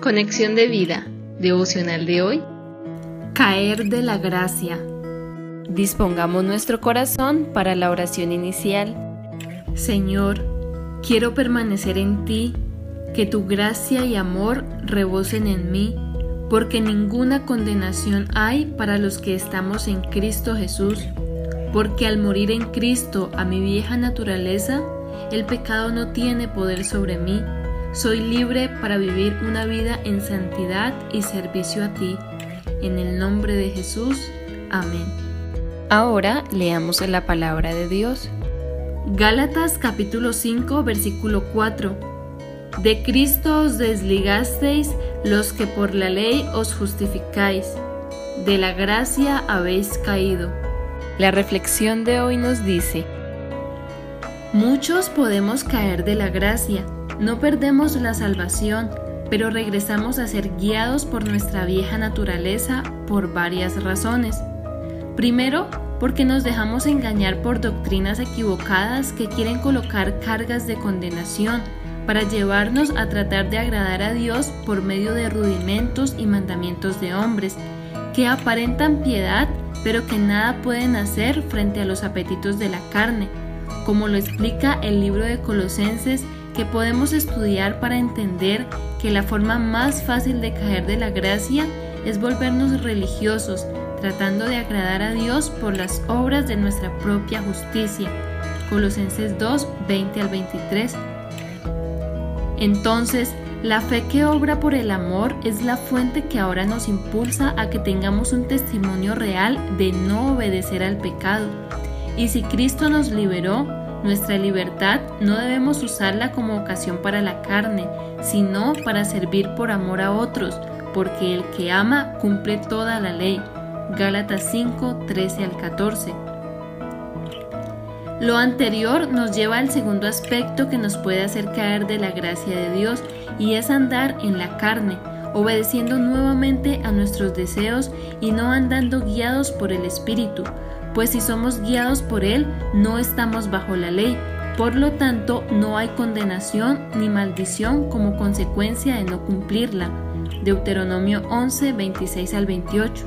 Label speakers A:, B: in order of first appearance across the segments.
A: Conexión de vida, devocional de hoy.
B: Caer de la gracia.
C: Dispongamos nuestro corazón para la oración inicial.
B: Señor, quiero permanecer en ti, que tu gracia y amor rebosen en mí, porque ninguna condenación hay para los que estamos en Cristo Jesús, porque al morir en Cristo a mi vieja naturaleza, el pecado no tiene poder sobre mí soy libre para vivir una vida en santidad y servicio a ti. En el nombre de Jesús. Amén.
C: Ahora leamos la palabra de Dios.
B: Gálatas capítulo 5 versículo 4. De Cristo os desligasteis los que por la ley os justificáis. De la gracia habéis caído.
C: La reflexión de hoy nos dice,
B: Muchos podemos caer de la gracia no perdemos la salvación, pero regresamos a ser guiados por nuestra vieja naturaleza por varias razones. Primero, porque nos dejamos engañar por doctrinas equivocadas que quieren colocar cargas de condenación para llevarnos a tratar de agradar a Dios por medio de rudimentos y mandamientos de hombres, que aparentan piedad, pero que nada pueden hacer frente a los apetitos de la carne, como lo explica el libro de Colosenses que podemos estudiar para entender que la forma más fácil de caer de la gracia es volvernos religiosos, tratando de agradar a Dios por las obras de nuestra propia justicia. Colosenses 2, 20 al 23. Entonces, la fe que obra por el amor es la fuente que ahora nos impulsa a que tengamos un testimonio real de no obedecer al pecado. Y si Cristo nos liberó, nuestra libertad no debemos usarla como ocasión para la carne, sino para servir por amor a otros, porque el que ama cumple toda la ley. Gálatas 5, 13 al 14. Lo anterior nos lleva al segundo aspecto que nos puede hacer caer de la gracia de Dios y es andar en la carne, obedeciendo nuevamente a nuestros deseos y no andando guiados por el Espíritu, pues si somos guiados por Él, no estamos bajo la ley. Por lo tanto, no hay condenación ni maldición como consecuencia de no cumplirla. Deuteronomio 11, 26 al 28.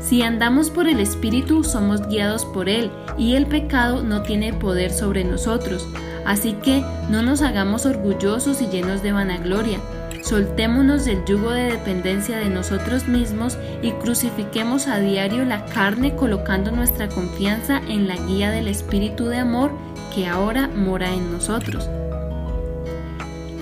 B: Si andamos por el Espíritu, somos guiados por Él, y el pecado no tiene poder sobre nosotros. Así que no nos hagamos orgullosos y llenos de vanagloria Soltémonos del yugo de dependencia de nosotros mismos y crucifiquemos a diario la carne colocando nuestra confianza en la guía del Espíritu de Amor que ahora mora en nosotros.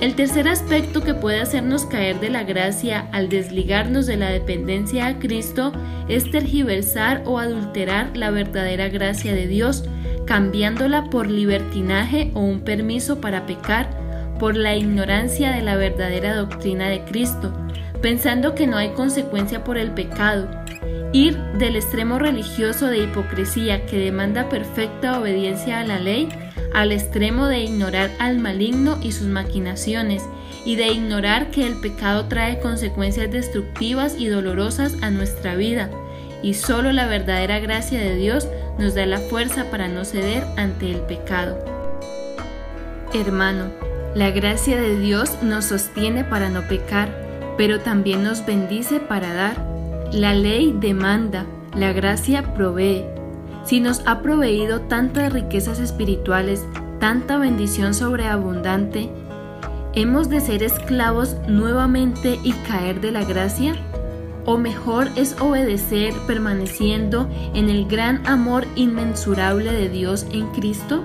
B: El tercer aspecto que puede hacernos caer de la gracia al desligarnos de la dependencia a Cristo es tergiversar o adulterar la verdadera gracia de Dios, cambiándola por libertinaje o un permiso para pecar por la ignorancia de la verdadera doctrina de Cristo, pensando que no hay consecuencia por el pecado, ir del extremo religioso de hipocresía que demanda perfecta obediencia a la ley al extremo de ignorar al maligno y sus maquinaciones y de ignorar que el pecado trae consecuencias destructivas y dolorosas a nuestra vida y solo la verdadera gracia de Dios nos da la fuerza para no ceder ante el pecado. Hermano, la gracia de Dios nos sostiene para no pecar, pero también nos bendice para dar. La ley demanda, la gracia provee. Si nos ha proveído tantas riquezas espirituales, tanta bendición sobreabundante, ¿hemos de ser esclavos nuevamente y caer de la gracia? ¿O mejor es obedecer permaneciendo en el gran amor inmensurable de Dios en Cristo?